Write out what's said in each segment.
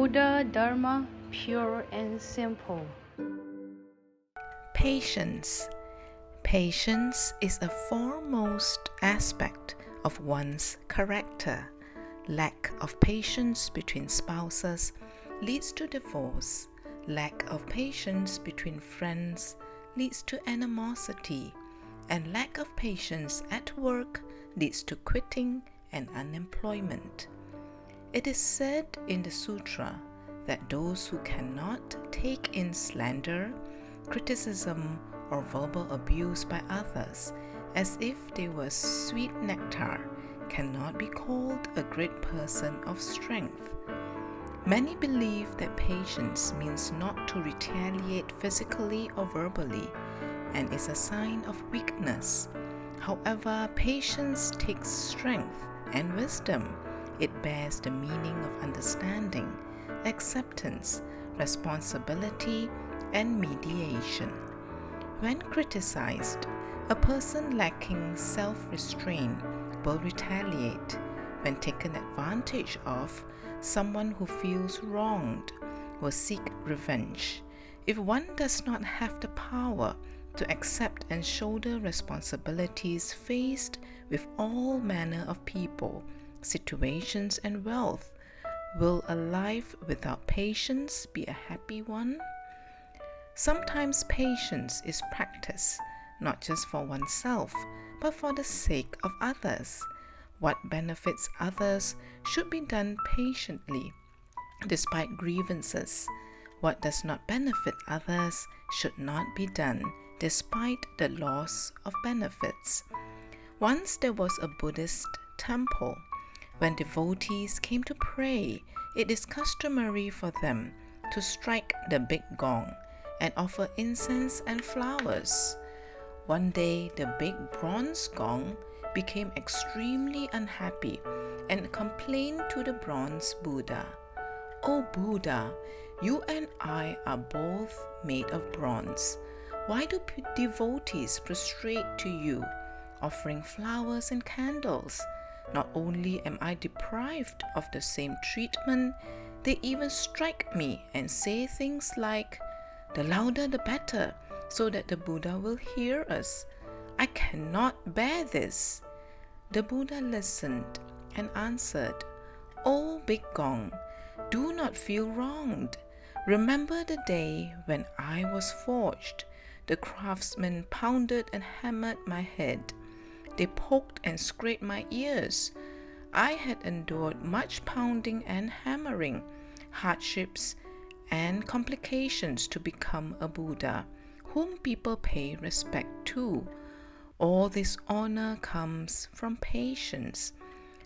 Buddha Dharma pure and simple. Patience. Patience is a foremost aspect of one's character. Lack of patience between spouses leads to divorce. Lack of patience between friends leads to animosity. And lack of patience at work leads to quitting and unemployment. It is said in the sutra that those who cannot take in slander, criticism, or verbal abuse by others as if they were sweet nectar cannot be called a great person of strength. Many believe that patience means not to retaliate physically or verbally and is a sign of weakness. However, patience takes strength and wisdom. It bears the meaning of understanding, acceptance, responsibility, and mediation. When criticized, a person lacking self restraint will retaliate. When taken advantage of, someone who feels wronged will seek revenge. If one does not have the power to accept and shoulder responsibilities faced with all manner of people, situations, and wealth, will a life without patience be a happy one? Sometimes patience is practice, not just for oneself, but for the sake of others. What benefits others should be done patiently, despite grievances. What does not benefit others should not be done, despite the loss of benefits. Once there was a Buddhist temple. When devotees came to pray, it is customary for them to strike the big gong and offer incense and flowers. One day, the big bronze gong became extremely unhappy and complained to the bronze Buddha. Oh Buddha, you and I are both made of bronze. Why do devotees prostrate to you, offering flowers and candles? Not only am I deprived of the same treatment, they even strike me and say things like, the louder the better, so that the Buddha will hear us. I cannot bear this. The Buddha listened and answered, O Big Gong, do not feel wronged. Remember the day when I was forged. The craftsmen pounded and hammered my head. They poked and scraped my ears. I had endured much pounding and hammering, hardships and complications to become a Buddha, whom people pay respect to. All this honor comes from patience.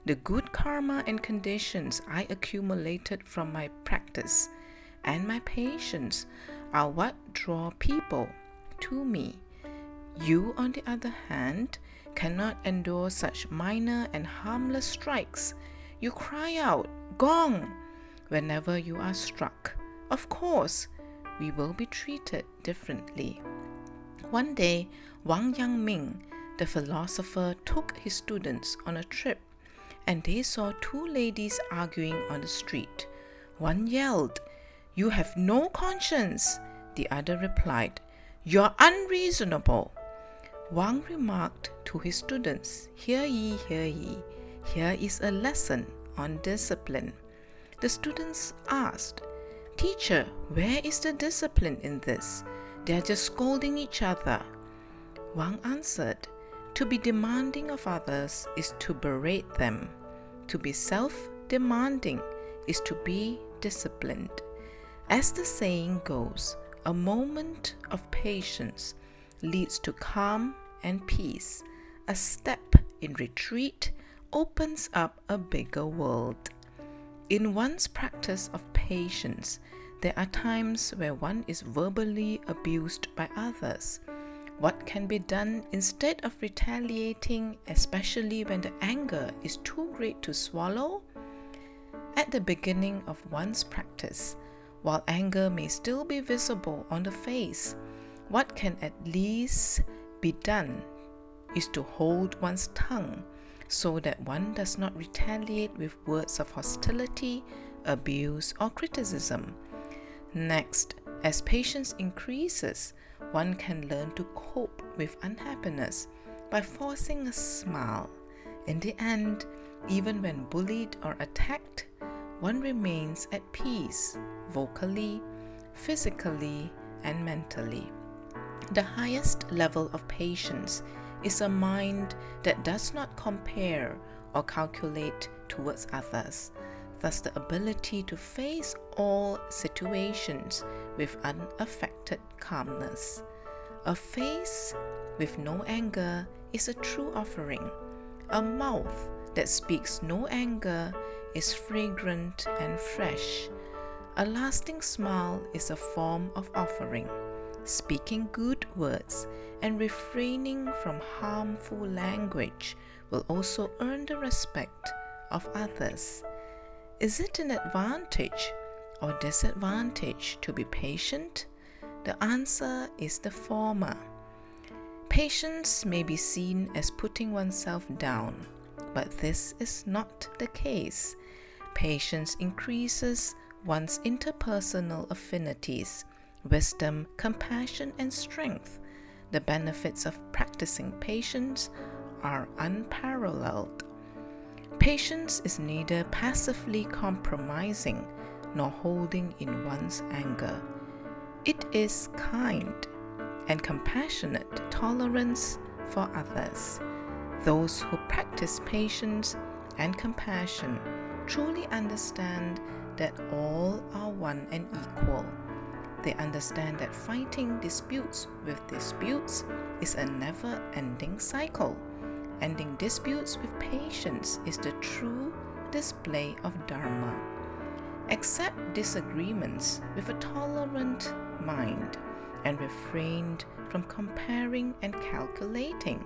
The good karma and conditions I accumulated from my practice and my patience are what draw people to me. You, on the other hand, cannot endure such minor and harmless strikes. You cry out, Gong! whenever you are struck. Of course, we will be treated differently. One day, Wang Yangming, the philosopher, took his students on a trip and they saw two ladies arguing on the street. One yelled, You have no conscience. The other replied, You're unreasonable. Wang remarked to his students, Hear ye, hear ye. Here is a lesson on discipline. The students asked, Teacher, where is the discipline in this? They are just scolding each other. Wang answered, To be demanding of others is to berate them. To be self demanding is to be disciplined. As the saying goes, a moment of patience leads to calm and peace. A step in retreat opens up a bigger world. In one's practice of patience, there are times where one is verbally abused by others. What can be done instead of retaliating, especially when the anger is too great to swallow? At the beginning of one's practice, while anger may still be visible on the face, what can at least be done is to hold one's tongue so that one does not retaliate with words of hostility abuse, or criticism. Next, as patience increases, one can learn to cope with unhappiness by forcing a smile. In the end, even when bullied or attacked, one remains at peace, vocally, physically, and mentally. The highest level of patience is a mind that does not compare or calculate towards others, thus, the ability to face all situations with unaffected calmness. A face with no anger is a true offering. A mouth that speaks no anger is fragrant and fresh. A lasting smile is a form of offering. Speaking good words and refraining from harmful language will also earn the respect of others. Is it an advantage or disadvantage to be patient? The answer is the former. Patience may be seen as putting oneself down, but this is not the case. Patience increases one's interpersonal affinities, wisdom, compassion, and strength. The benefits of practicing patience are unparalleled. Patience is neither passively compromising nor holding in one's anger. It is kind and compassionate tolerance for others. Those who practice patience and compassion truly understand that all are one and equal. They understand that fighting disputes with disputes is a never ending cycle. Ending disputes with patience is the true display of Dharma. Accept disagreements with a tolerant mind and refrain from comparing and calculating.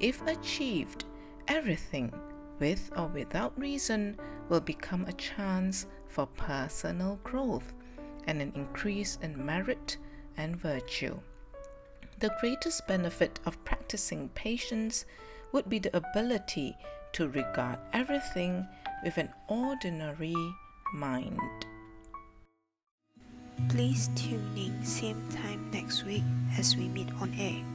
If achieved, everything, with or without reason, will become a chance for personal growth and an increase in merit and virtue. The greatest benefit of practicing patience would be the ability to regard everything with an ordinary mind. Please tune in same time next week as we meet on air.